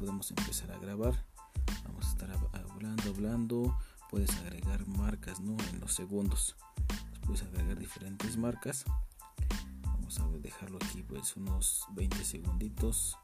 podemos empezar a grabar. Vamos a estar hablando hablando. Puedes agregar marcas no en los segundos. Puedes agregar diferentes marcas. Vamos a dejarlo aquí pues unos 20 segunditos.